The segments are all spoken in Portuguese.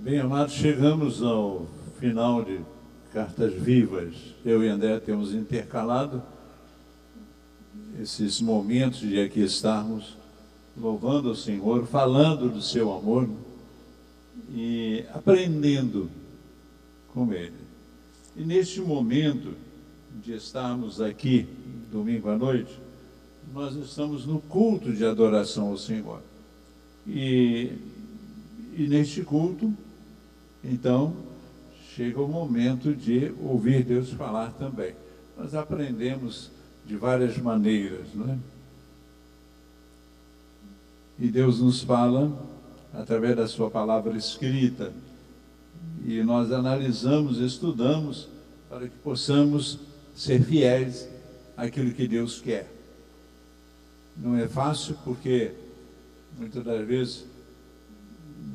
Bem, amados, chegamos ao final de Cartas Vivas. Eu e André temos intercalado esses momentos de aqui estarmos louvando o Senhor, falando do seu amor e aprendendo com Ele. E neste momento de estarmos aqui, domingo à noite, nós estamos no culto de adoração ao Senhor. E, e neste culto, então, chega o momento de ouvir Deus falar também. Nós aprendemos de várias maneiras, não é? E Deus nos fala através da sua palavra escrita. E nós analisamos, estudamos para que possamos ser fiéis àquilo que Deus quer. Não é fácil porque muitas das vezes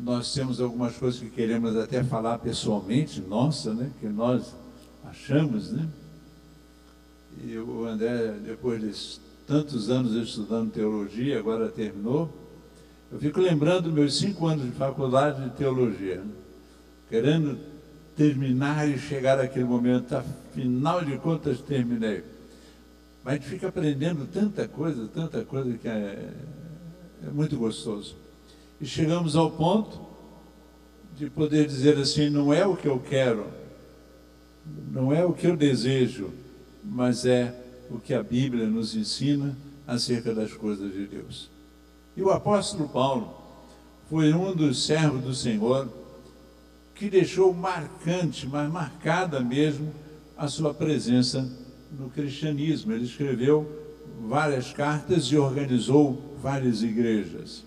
nós temos algumas coisas que queremos até falar pessoalmente, nossa, né? Que nós achamos, né? E o André, depois de tantos anos estudando teologia, agora terminou, eu fico lembrando meus cinco anos de faculdade de teologia, né? querendo terminar e chegar àquele momento, afinal de contas terminei. Mas a gente fica aprendendo tanta coisa, tanta coisa que é, é muito gostoso. E chegamos ao ponto de poder dizer assim: não é o que eu quero, não é o que eu desejo, mas é o que a Bíblia nos ensina acerca das coisas de Deus. E o apóstolo Paulo foi um dos servos do Senhor que deixou marcante, mas marcada mesmo, a sua presença no cristianismo. Ele escreveu várias cartas e organizou várias igrejas.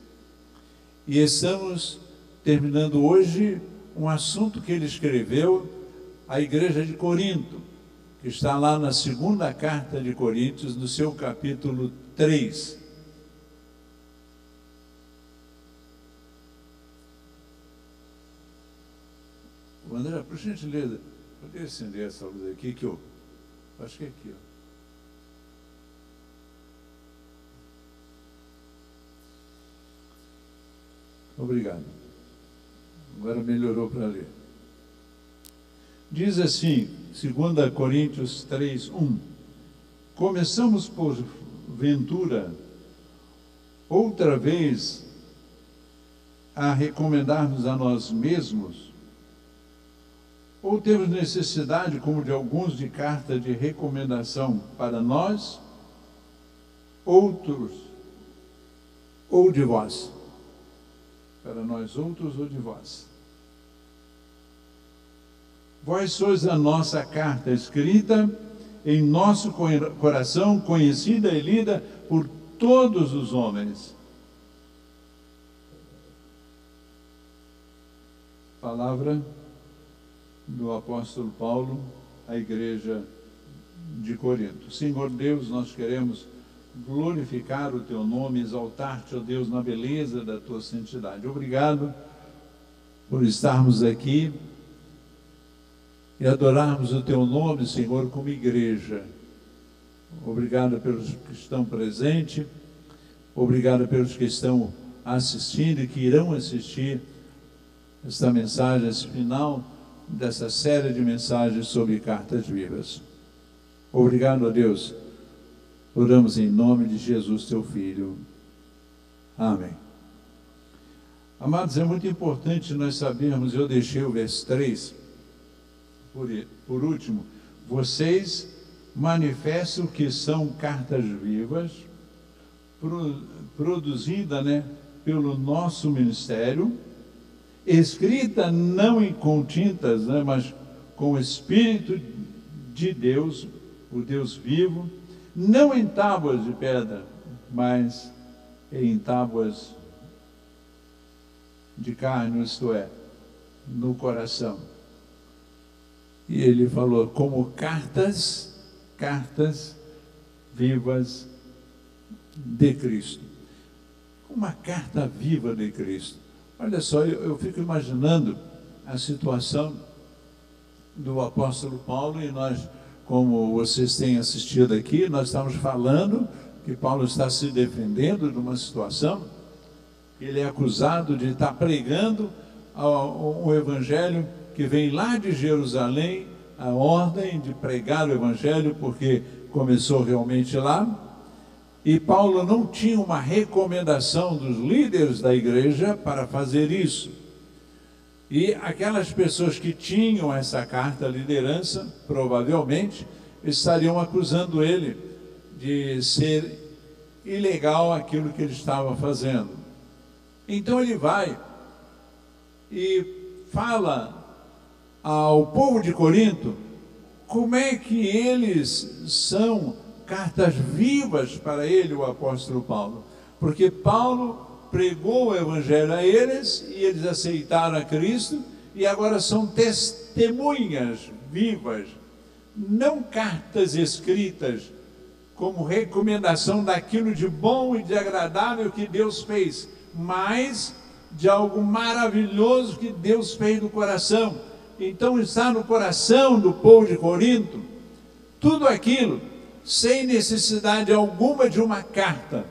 E estamos terminando hoje um assunto que ele escreveu à igreja de Corinto, que está lá na segunda carta de Coríntios, no seu capítulo 3. O André, por gentileza, pode acender essa luz aqui que eu acho que é aqui, ó. Obrigado. Agora melhorou para ler. Diz assim, 2 Coríntios 3, 1. Começamos por ventura, outra vez, a recomendar-nos a nós mesmos, ou temos necessidade, como de alguns, de carta de recomendação para nós, outros, ou de vós? Para nós outros ou de vós. Vós sois a nossa carta escrita em nosso coração, conhecida e lida por todos os homens. Palavra do apóstolo Paulo à igreja de Corinto. Senhor Deus, nós queremos glorificar o teu nome, exaltar-te, ó Deus, na beleza da tua santidade. Obrigado por estarmos aqui e adorarmos o teu nome, Senhor, como igreja. Obrigado pelos que estão presentes, obrigado pelos que estão assistindo e que irão assistir esta mensagem, esse final dessa série de mensagens sobre cartas vivas. Obrigado a Deus Oramos em nome de Jesus, teu Filho. Amém. Amados, é muito importante nós sabermos, eu deixei o verso 3, por, por último, vocês manifestam que são cartas vivas, pro, produzida né, pelo nosso ministério, escrita não em com tintas, né, mas com o Espírito de Deus, o Deus vivo, não em tábuas de pedra, mas em tábuas de carne, isto é, no coração. E ele falou, como cartas, cartas vivas de Cristo. Uma carta viva de Cristo. Olha só, eu, eu fico imaginando a situação do apóstolo Paulo e nós como vocês têm assistido aqui, nós estamos falando que Paulo está se defendendo de uma situação. Ele é acusado de estar pregando o evangelho que vem lá de Jerusalém, a ordem de pregar o evangelho, porque começou realmente lá. E Paulo não tinha uma recomendação dos líderes da igreja para fazer isso. E aquelas pessoas que tinham essa carta liderança, provavelmente, estariam acusando ele de ser ilegal aquilo que ele estava fazendo. Então ele vai e fala ao povo de Corinto como é que eles são cartas vivas para ele, o apóstolo Paulo. Porque Paulo pregou o evangelho a eles e eles aceitaram a Cristo e agora são testemunhas vivas, não cartas escritas como recomendação daquilo de bom e de agradável que Deus fez, mas de algo maravilhoso que Deus fez no coração. Então está no coração do povo de Corinto tudo aquilo, sem necessidade alguma de uma carta.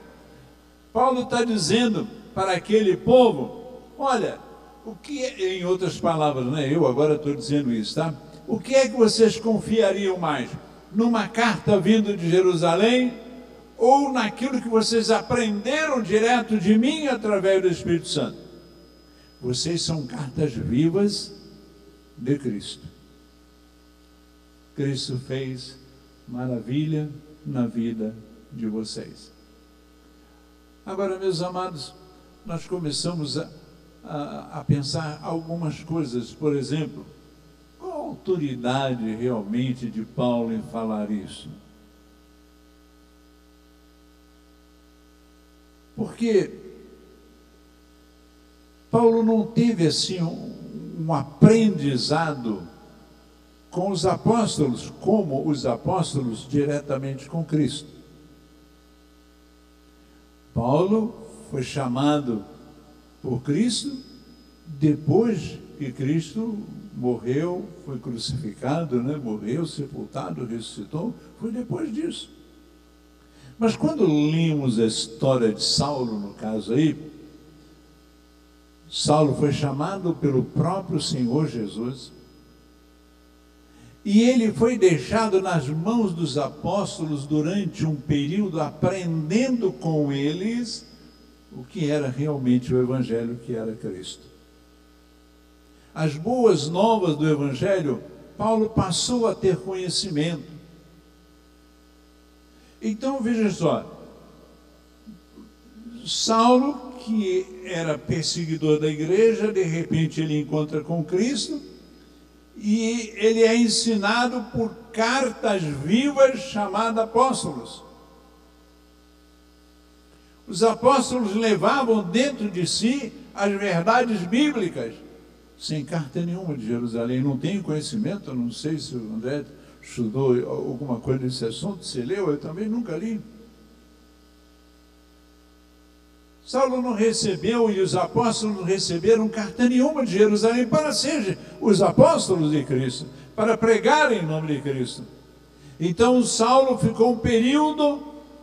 Paulo está dizendo para aquele povo: olha, o que, é, em outras palavras, né? Eu agora estou dizendo isso, tá? O que é que vocês confiariam mais? numa carta vindo de Jerusalém ou naquilo que vocês aprenderam direto de mim através do Espírito Santo. Vocês são cartas vivas de Cristo. Cristo fez maravilha na vida de vocês. Agora, meus amados, nós começamos a, a, a pensar algumas coisas, por exemplo, autoridade realmente de Paulo em falar isso? Porque Paulo não teve assim um, um aprendizado com os apóstolos, como os apóstolos diretamente com Cristo. Paulo foi chamado por Cristo depois que Cristo morreu, foi crucificado, né? morreu, sepultado, ressuscitou, foi depois disso. Mas quando lemos a história de Saulo, no caso aí, Saulo foi chamado pelo próprio Senhor Jesus e ele foi deixado nas mãos dos apóstolos durante um período aprendendo com eles o que era realmente o Evangelho, que era Cristo as boas novas do Evangelho, Paulo passou a ter conhecimento. Então veja só, Saulo, que era perseguidor da igreja, de repente ele encontra com Cristo e ele é ensinado por cartas vivas chamadas apóstolos. Os apóstolos levavam dentro de si as verdades bíblicas sem carta nenhuma de Jerusalém. Não tenho conhecimento, não sei se o André estudou alguma coisa nesse assunto, se leu, eu também nunca li. Saulo não recebeu e os apóstolos não receberam carta nenhuma de Jerusalém para ser os apóstolos de Cristo, para pregar em nome de Cristo. Então Saulo ficou um período,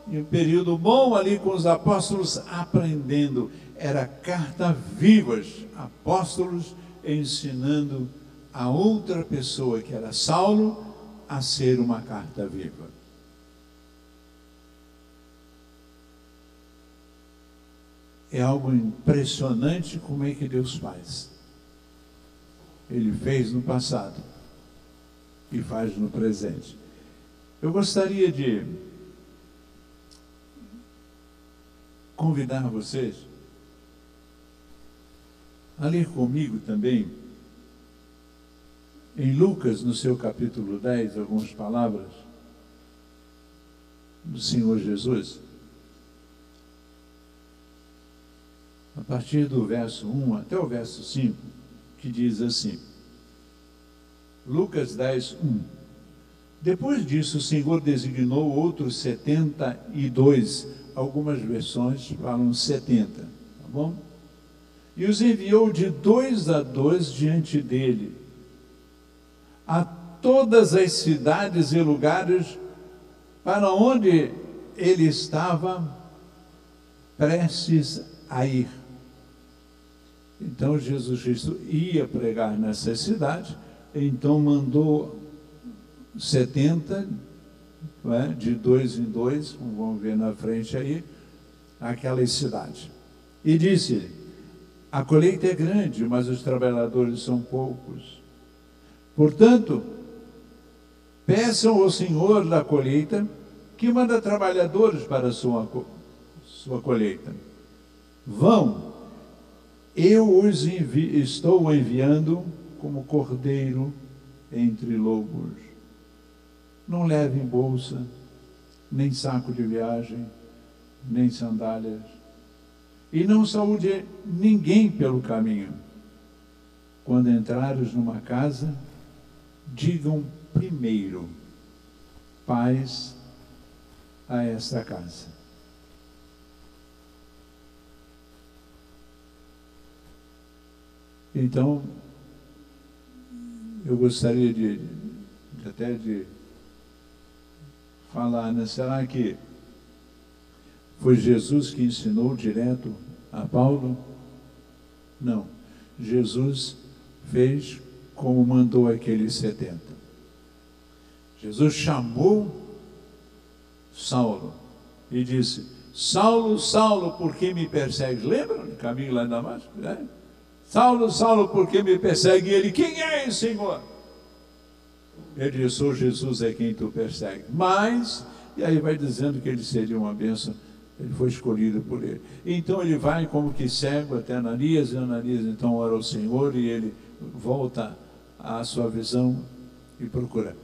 um período bom ali com os apóstolos aprendendo. Era carta vivas, apóstolos ensinando a outra pessoa, que era Saulo, a ser uma carta viva. É algo impressionante como é que Deus faz. Ele fez no passado e faz no presente. Eu gostaria de convidar vocês a ler comigo também, em Lucas, no seu capítulo 10, algumas palavras do Senhor Jesus. A partir do verso 1 até o verso 5, que diz assim: Lucas 10, 1. Depois disso, o Senhor designou outros 72, algumas versões falam 70, tá bom? e os enviou de dois a dois diante dele, a todas as cidades e lugares para onde ele estava prestes a ir. Então Jesus Cristo ia pregar nessa cidade, então mandou 70, é? de dois em dois, vamos ver na frente aí, aquela cidade. E disse: A colheita é grande, mas os trabalhadores são poucos. Portanto, peçam ao Senhor da colheita que manda trabalhadores para a sua, sua colheita. Vão, eu os envi estou enviando como cordeiro entre lobos. Não levem bolsa, nem saco de viagem, nem sandálias. E não saúde ninguém pelo caminho. Quando entrares numa casa, digam primeiro paz a esta casa. Então, eu gostaria de, de até de falar, né? será que foi Jesus que ensinou direto a Paulo? Não. Jesus fez como mandou aqueles 70. Jesus chamou Saulo e disse: Saulo, Saulo, por que me persegues? Lembra no caminho lá em Damasco? É? Saulo, Saulo, por que me persegue? E ele, quem é esse Senhor? Ele disse, sou Jesus é quem tu persegue. Mas, e aí vai dizendo que ele seria uma bênção, ele foi escolhido por ele. Então ele vai como que cego até Ananias, e Ananias então ora ao Senhor e ele volta à sua visão e procura.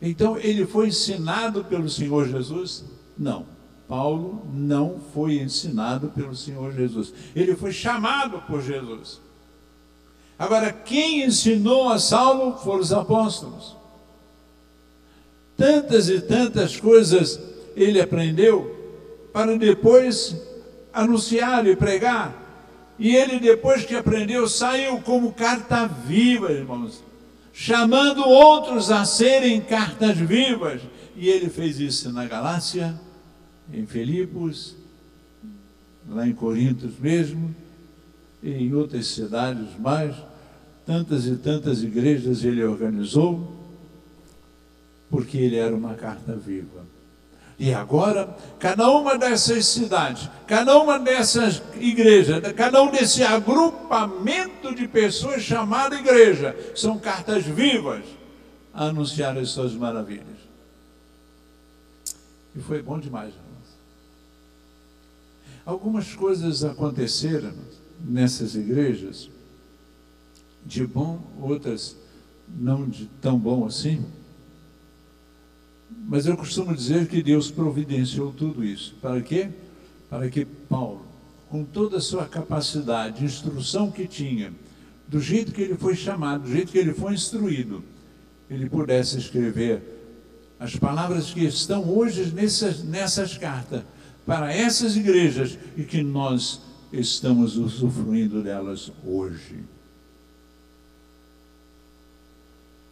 Então ele foi ensinado pelo Senhor Jesus? Não. Paulo não foi ensinado pelo Senhor Jesus. Ele foi chamado por Jesus. Agora, quem ensinou a Saulo foram os apóstolos. Tantas e tantas coisas ele aprendeu para depois anunciar e pregar. E ele, depois que aprendeu, saiu como carta viva, irmãos, chamando outros a serem cartas vivas. E ele fez isso na Galácia, em Filipos, lá em Corinto mesmo, e em outras cidades mais, tantas e tantas igrejas ele organizou, porque ele era uma carta viva. E agora, cada uma dessas cidades, cada uma dessas igrejas, cada um desse agrupamento de pessoas chamada igreja, são cartas vivas a anunciar as suas maravilhas. E foi bom demais. Algumas coisas aconteceram nessas igrejas, de bom, outras não de tão bom assim. Mas eu costumo dizer que Deus providenciou tudo isso. Para quê? Para que Paulo, com toda a sua capacidade, instrução que tinha, do jeito que ele foi chamado, do jeito que ele foi instruído, ele pudesse escrever as palavras que estão hoje nessas, nessas cartas para essas igrejas e que nós estamos usufruindo delas hoje.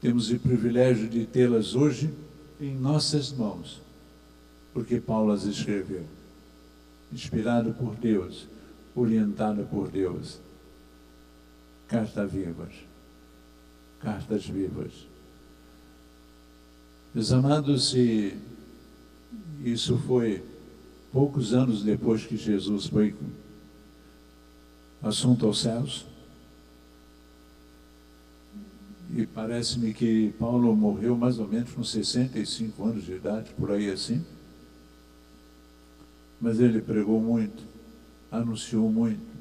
Temos o privilégio de tê-las hoje em nossas mãos, porque Paulo as escreveu, inspirado por Deus, orientado por Deus. Cartas vivas, cartas vivas. Meus amados, se isso foi poucos anos depois que Jesus foi assunto aos céus, e parece-me que Paulo morreu mais ou menos com 65 anos de idade, por aí assim. Mas ele pregou muito, anunciou muito.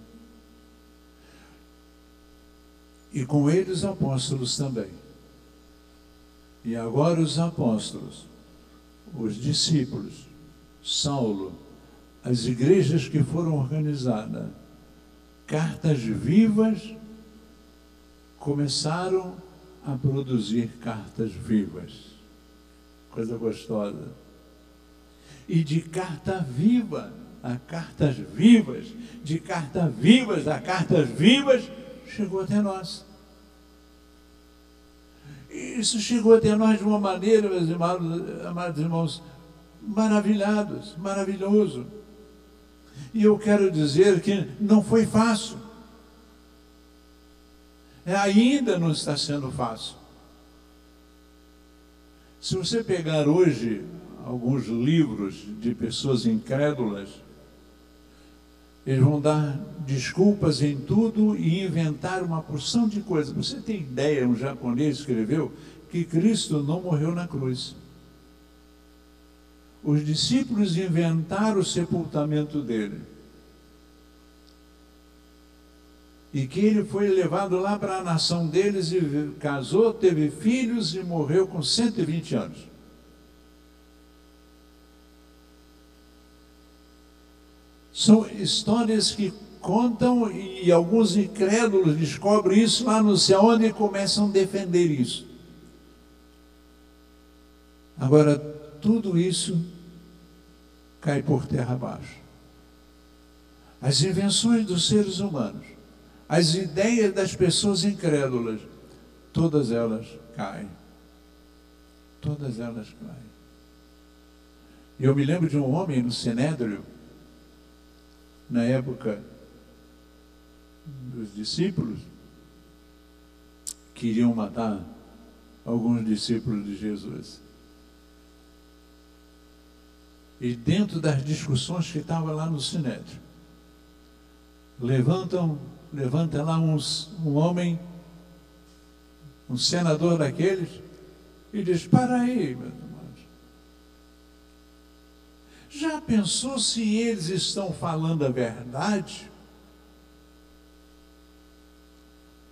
E com ele os apóstolos também. E agora os apóstolos, os discípulos, Saulo, as igrejas que foram organizadas, cartas vivas, começaram a produzir cartas vivas. Coisa gostosa. E de carta viva a cartas vivas, de cartas vivas a cartas vivas, chegou até nós. Isso chegou até nós de uma maneira, meus amados, amados irmãos, maravilhados, maravilhoso. E eu quero dizer que não foi fácil. É, ainda não está sendo fácil. Se você pegar hoje alguns livros de pessoas incrédulas, eles vão dar desculpas em tudo e inventar uma porção de coisas. Você tem ideia, um japonês escreveu que Cristo não morreu na cruz. Os discípulos inventaram o sepultamento dele. E que ele foi levado lá para a nação deles e casou, teve filhos e morreu com 120 anos. São histórias que contam e alguns incrédulos descobrem isso lá no céu, onde começam a defender isso. Agora, tudo isso cai por terra abaixo. As invenções dos seres humanos, as ideias das pessoas incrédulas, todas elas caem. Todas elas caem. Eu me lembro de um homem no Sinédrio, na época dos discípulos, queriam matar alguns discípulos de Jesus. E dentro das discussões que estavam lá no Sinédrio, levantam, levanta lá uns, um homem, um senador daqueles, e diz, para aí, meus irmãos. Já pensou se eles estão falando a verdade?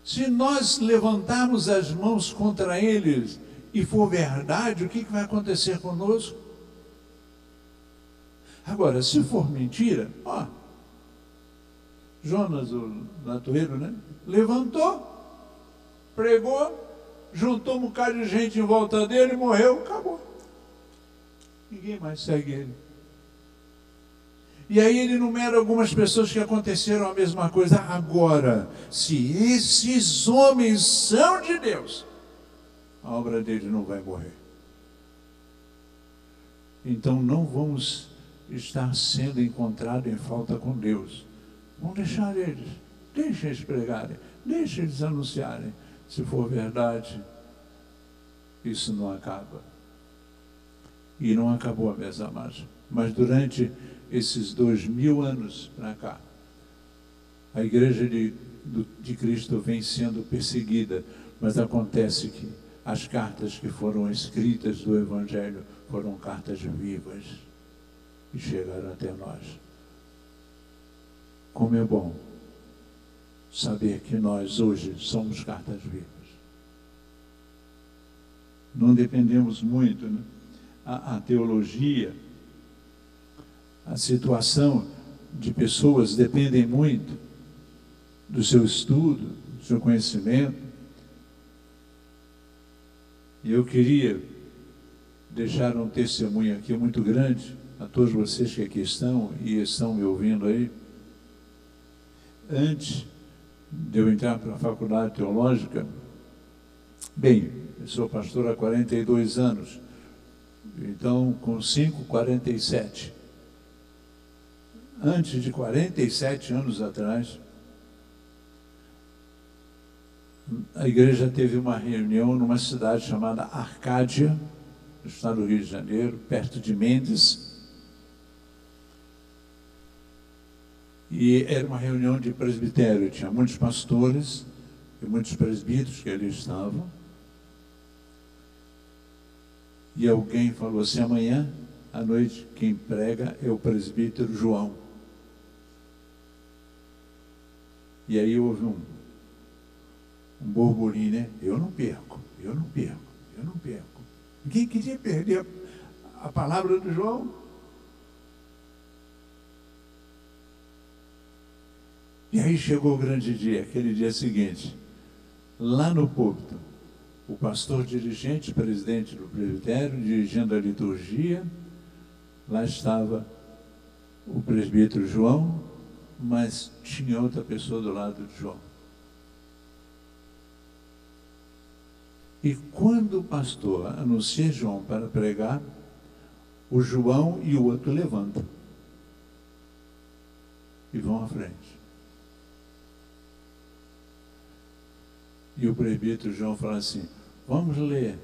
Se nós levantarmos as mãos contra eles e for verdade, o que vai acontecer conosco? Agora, se for mentira, ó, Jonas, o latoeiro, né? Levantou, pregou, juntou um bocado de gente em volta dele, morreu, acabou. Ninguém mais segue ele. E aí ele enumera algumas pessoas que aconteceram a mesma coisa. Agora, se esses homens são de Deus, a obra dele não vai morrer. Então não vamos estar sendo encontrado em falta com Deus. Vamos deixar eles, deixem eles pregarem, deixem eles anunciarem. Se for verdade, isso não acaba. E não acabou, meus amados. Mas durante esses dois mil anos para cá, a igreja de, de Cristo vem sendo perseguida, mas acontece que as cartas que foram escritas do Evangelho foram cartas vivas e chegaram até nós. Como é bom saber que nós hoje somos cartas vivas. Não dependemos muito, né? a, a teologia, a situação de pessoas dependem muito do seu estudo, do seu conhecimento. E eu queria deixar um testemunho aqui muito grande a todos vocês que aqui estão e estão me ouvindo aí. Antes de eu entrar para a faculdade teológica, bem, eu sou pastor há 42 anos, então com 5, 47. Antes de 47 anos atrás, a igreja teve uma reunião numa cidade chamada Arcádia, no estado do Rio de Janeiro, perto de Mendes. E era uma reunião de presbitério, tinha muitos pastores e muitos presbíteros que ali estavam. E alguém falou assim: amanhã à noite quem prega é o presbítero João. E aí houve um, um burburinho, né? Eu não perco, eu não perco, eu não perco. Ninguém queria perder a, a palavra do João. E aí chegou o grande dia, aquele dia seguinte, lá no púlpito, o pastor dirigente, presidente do presbitério, dirigindo a liturgia, lá estava o presbítero João, mas tinha outra pessoa do lado de João. E quando o pastor anuncia João para pregar, o João e o outro levantam e vão à frente. E o presbítero João fala assim: vamos ler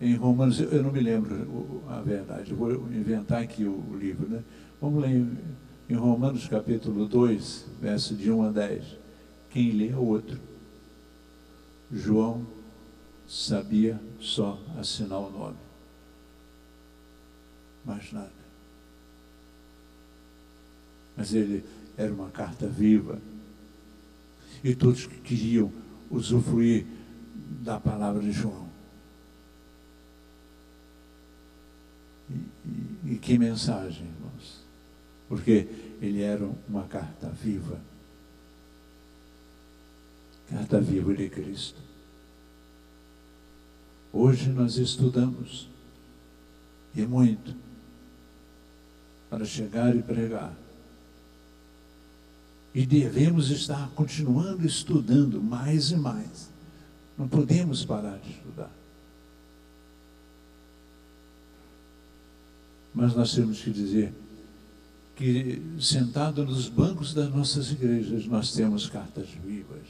em Romanos, eu não me lembro a verdade, eu vou inventar aqui o livro, né? Vamos ler em, Romanos capítulo 2, verso de 1 a 10. Quem lê é outro. João sabia só assinar o nome. Mais nada. Mas ele era uma carta viva. E todos que queriam usufruir da palavra de João. E, e, e que mensagem, irmãos. Porque ele era uma carta viva. Carta viva de Cristo. Hoje nós estudamos, e muito, para chegar e pregar. E devemos estar continuando estudando mais e mais. Não podemos parar de estudar. Mas nós temos que dizer que, sentado nos bancos das nossas igrejas, nós temos cartas vivas.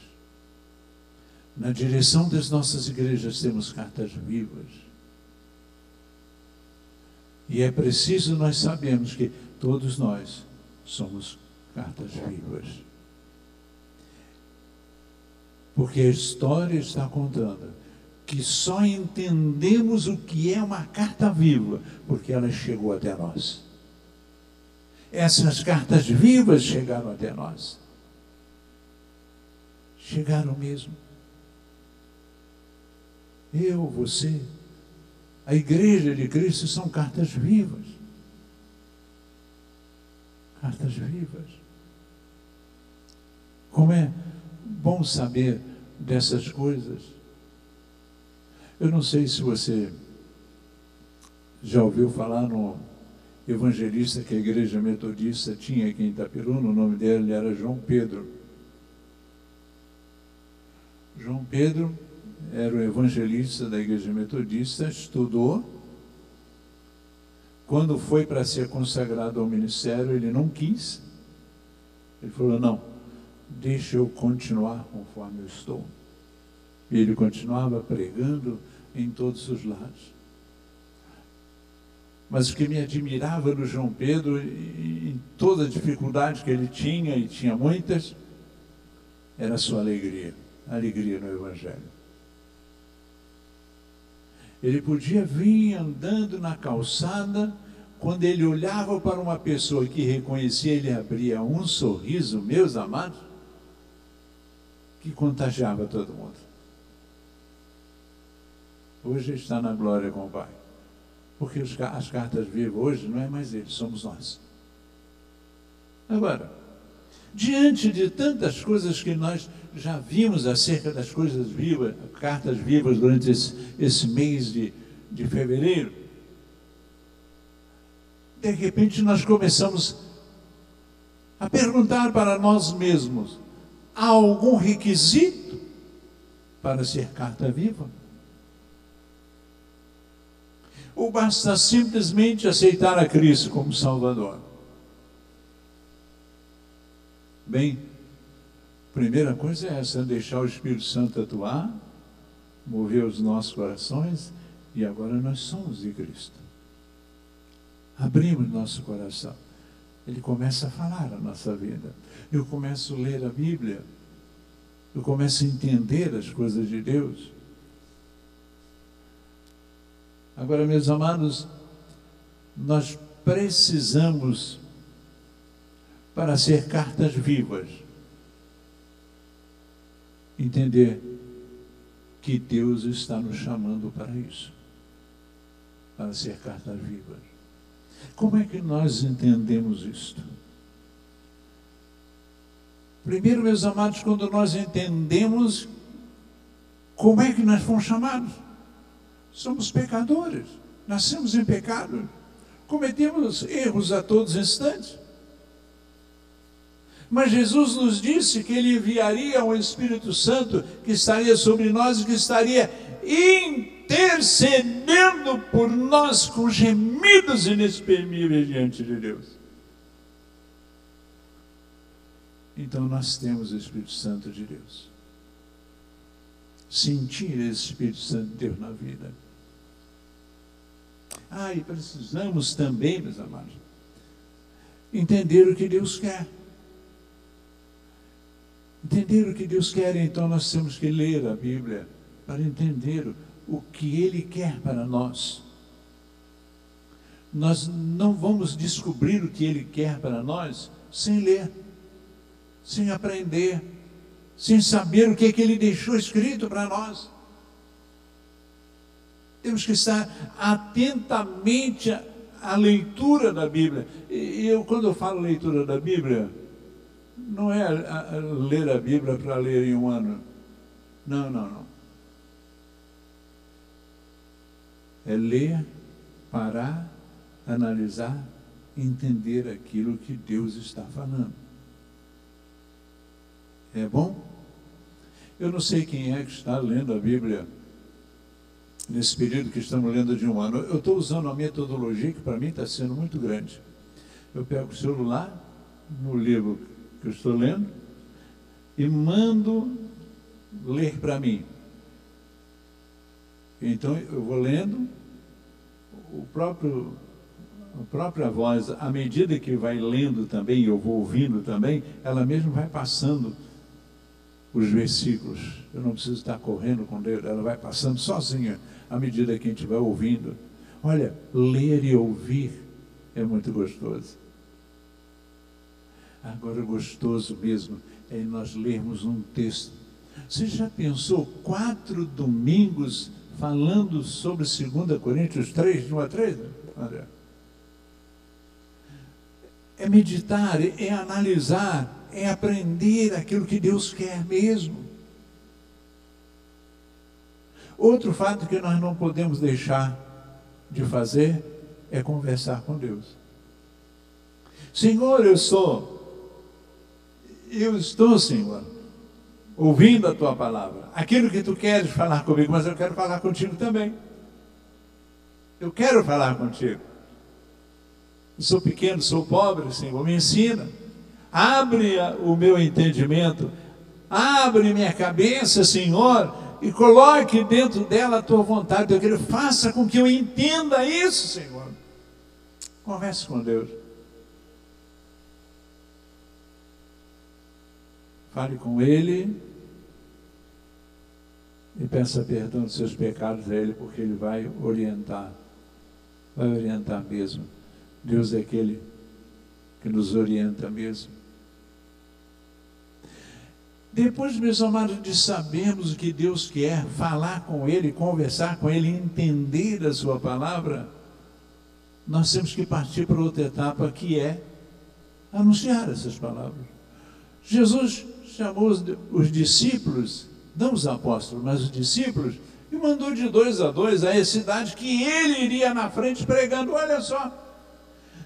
Na direção das nossas igrejas temos cartas vivas. E é preciso nós sabermos que todos nós somos cartas vivas. Porque a história está contando que só entendemos o que é uma carta viva porque ela chegou até nós. Essas cartas vivas chegaram até nós. Chegaram mesmo eu, você, a igreja de Cristo são cartas vivas. Cartas vivas. Como é bom saber dessas coisas. Eu não sei se você já ouviu falar no evangelista que a igreja metodista tinha aqui em Itapiruna, o nome dele era João Pedro. João Pedro era o evangelista da igreja metodista, estudou. Quando foi para ser consagrado ao ministério, ele não quis. Ele falou: Não, deixa eu continuar conforme eu estou. E ele continuava pregando em todos os lados. Mas o que me admirava no João Pedro, em toda a dificuldade que ele tinha, e tinha muitas, era a sua alegria, a alegria no Evangelho. Ele podia vir andando na calçada, quando ele olhava para uma pessoa que reconhecia, ele abria um sorriso, meus amados, que contagiava todo mundo. Hoje está na glória com o Pai. Porque as cartas vivas hoje não é mais ele, somos nós. Agora, diante de tantas coisas que nós já vimos acerca das coisas vivas, cartas vivas durante esse, esse mês de, de fevereiro, de repente nós começamos a perguntar para nós mesmos: há algum requisito para ser carta viva? Ou basta simplesmente aceitar a Cristo como Salvador? Bem, primeira coisa é essa, deixar o Espírito Santo atuar, mover os nossos corações, e agora nós somos de Cristo. Abrimos nosso coração. Ele começa a falar a nossa vida. Eu começo a ler a Bíblia. Eu começo a entender as coisas de Deus. Agora, meus amados, nós precisamos para ser cartas vivas. Entender que Deus está nos chamando para isso, para ser cartas vivas. Como é que nós entendemos isto? Primeiro, meus amados, quando nós entendemos como é que nós fomos chamados. Somos pecadores, nascemos em pecado, cometemos erros a todos os instantes. Mas Jesus nos disse que Ele enviaria o Espírito Santo que estaria sobre nós e que estaria intercedendo por nós com gemidos inexprimíveis diante de Deus. Então nós temos o Espírito Santo de Deus. sentir esse Espírito Santo de Deus na vida. Ah, e precisamos também, meus amados, entender o que Deus quer. Entender o que Deus quer, então nós temos que ler a Bíblia para entender o que Ele quer para nós. Nós não vamos descobrir o que Ele quer para nós sem ler, sem aprender, sem saber o que, é que Ele deixou escrito para nós. Temos que estar atentamente à leitura da Bíblia. E eu, quando eu falo leitura da Bíblia, não é a, a ler a Bíblia para ler em um ano. Não, não, não. É ler, parar, analisar, entender aquilo que Deus está falando. É bom? Eu não sei quem é que está lendo a Bíblia nesse período que estamos lendo de um ano. Eu estou usando uma metodologia que para mim está sendo muito grande. Eu pego o celular, no livro que eu estou lendo, e mando ler para mim. Então eu vou lendo, o próprio, a própria voz, à medida que vai lendo também, eu vou ouvindo também, ela mesmo vai passando os versículos. Eu não preciso estar correndo com Deus, ela vai passando sozinha à medida que a gente vai ouvindo. Olha, ler e ouvir é muito gostoso. Agora, gostoso mesmo é nós lermos um texto. Você já pensou quatro domingos falando sobre 2 Coríntios 3, 1 a 3? André? É meditar, é analisar, é aprender aquilo que Deus quer mesmo. Outro fato que nós não podemos deixar de fazer é conversar com Deus. Senhor, eu sou, eu estou, Senhor, ouvindo a tua palavra. Aquilo que tu queres falar comigo, mas eu quero falar contigo também. Eu quero falar contigo. Eu sou pequeno, sou pobre, Senhor, me ensina. Abre o meu entendimento, abre minha cabeça, Senhor, e coloque dentro dela a tua vontade. Eu quero, faça com que eu entenda isso, Senhor. Converse com Deus. Fale com Ele e peça perdão dos seus pecados a Ele, porque Ele vai orientar. Vai orientar mesmo. Deus é aquele que nos orienta mesmo. Depois, meus amados, de sabermos o que Deus quer, falar com Ele, conversar com Ele, entender a Sua palavra, nós temos que partir para outra etapa que é anunciar essas palavras. Jesus chamou os, os discípulos, não os apóstolos, mas os discípulos, e mandou de dois a dois a cidade que ele iria na frente pregando. Olha só,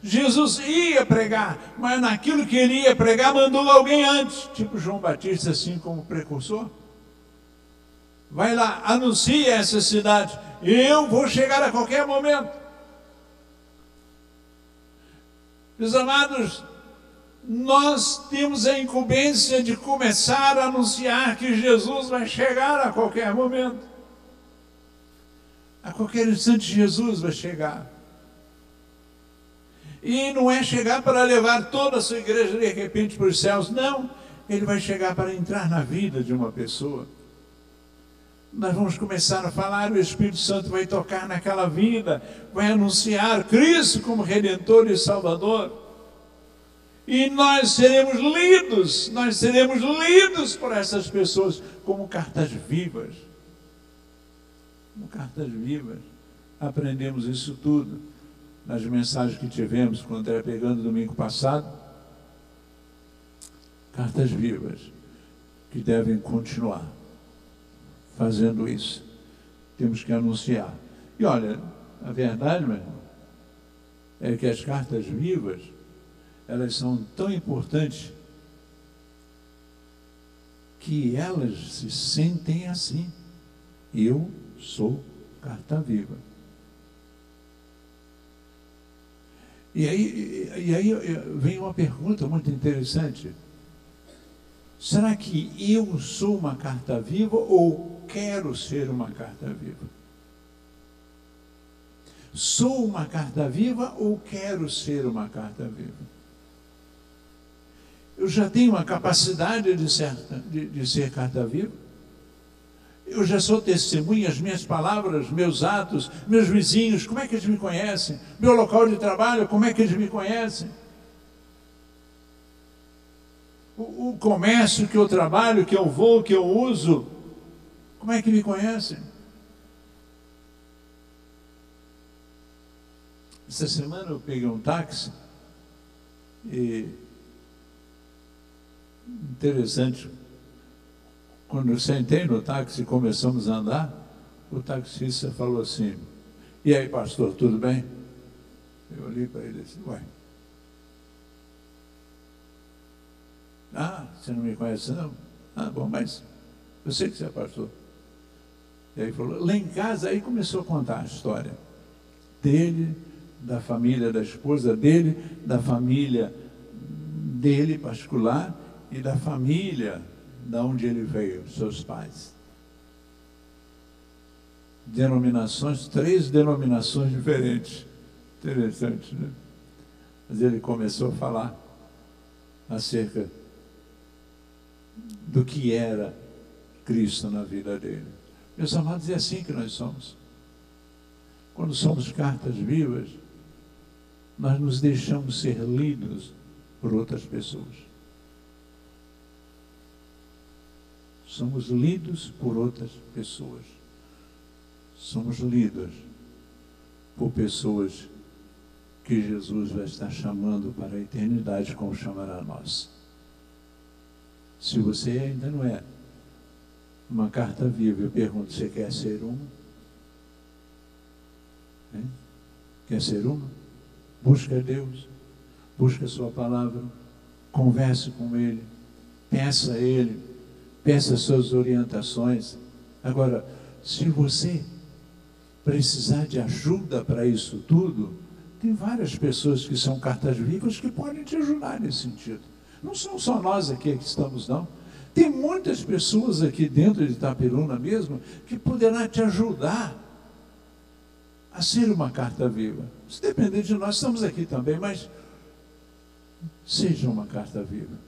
Jesus ia pregar, mas naquilo que ele ia pregar, mandou alguém antes, tipo João Batista, assim como precursor. Vai lá, anuncia essa cidade, eu vou chegar a qualquer momento. Meus amados, nós temos a incumbência de começar a anunciar que Jesus vai chegar a qualquer momento. A qualquer instante, Jesus vai chegar. E não é chegar para levar toda a sua igreja de repente para os céus, não. Ele vai chegar para entrar na vida de uma pessoa. Nós vamos começar a falar, o Espírito Santo vai tocar naquela vida, vai anunciar Cristo como Redentor e Salvador. E nós seremos lidos, nós seremos lidos por essas pessoas como cartas vivas. Como cartas vivas. Aprendemos isso tudo nas mensagens que tivemos com o André pegando domingo passado, cartas vivas que devem continuar fazendo isso. Temos que anunciar. E olha, a verdade, meu irmão, é que as cartas vivas, elas são tão importantes que elas se sentem assim. Eu sou carta viva. E aí, e aí vem uma pergunta muito interessante. Será que eu sou uma carta viva ou quero ser uma carta viva? Sou uma carta viva ou quero ser uma carta viva? Eu já tenho a capacidade de ser, de, de ser carta viva? Eu já sou testemunha, as minhas palavras, meus atos, meus vizinhos, como é que eles me conhecem? Meu local de trabalho, como é que eles me conhecem? O, o comércio que eu trabalho, que eu vou, que eu uso, como é que me conhecem? Essa semana eu peguei um táxi e interessante quando eu sentei no táxi e começamos a andar, o taxista falou assim: E aí, pastor, tudo bem? Eu olhei para ele assim: Ué. Ah, você não me conhece não? Ah, bom, mas eu sei que você é pastor. E aí falou, lá em casa, aí começou a contar a história dele, da família da esposa dele, da família dele particular e da família da onde ele veio, seus pais. Denominações, três denominações diferentes. Interessante, né? Mas ele começou a falar acerca do que era Cristo na vida dele. Meus amados, é assim que nós somos. Quando somos cartas vivas, nós nos deixamos ser lidos por outras pessoas. Somos lidos por outras pessoas. Somos lidos por pessoas que Jesus vai estar chamando para a eternidade, como chamará nós. Se você ainda não é uma carta viva, eu pergunto: você quer ser uma? Quer ser uma? Busca Deus, busca a Sua palavra, converse com Ele, peça a Ele peça suas orientações. Agora, se você precisar de ajuda para isso tudo, tem várias pessoas que são cartas vivas que podem te ajudar nesse sentido. Não são só nós aqui que estamos, não. Tem muitas pessoas aqui dentro de Itapiruna mesmo que poderão te ajudar a ser uma carta viva. Se depender de nós, estamos aqui também, mas seja uma carta viva.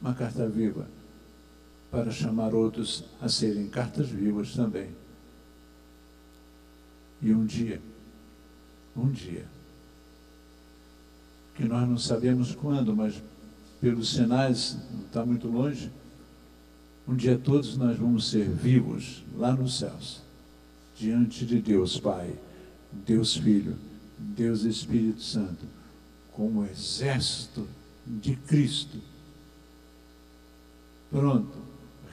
Uma carta viva para chamar outros a serem cartas vivas também. E um dia, um dia, que nós não sabemos quando, mas pelos sinais, não está muito longe, um dia todos nós vamos ser vivos lá nos céus, diante de Deus Pai, Deus Filho, Deus Espírito Santo, como exército de Cristo. Pronto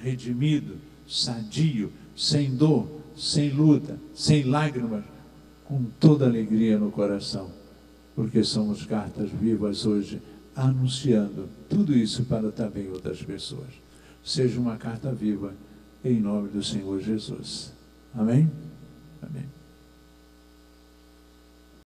redimido, sadio, sem dor, sem luta, sem lágrimas, com toda alegria no coração, porque somos cartas vivas hoje, anunciando tudo isso para também outras pessoas. Seja uma carta viva, em nome do Senhor Jesus. Amém? Amém.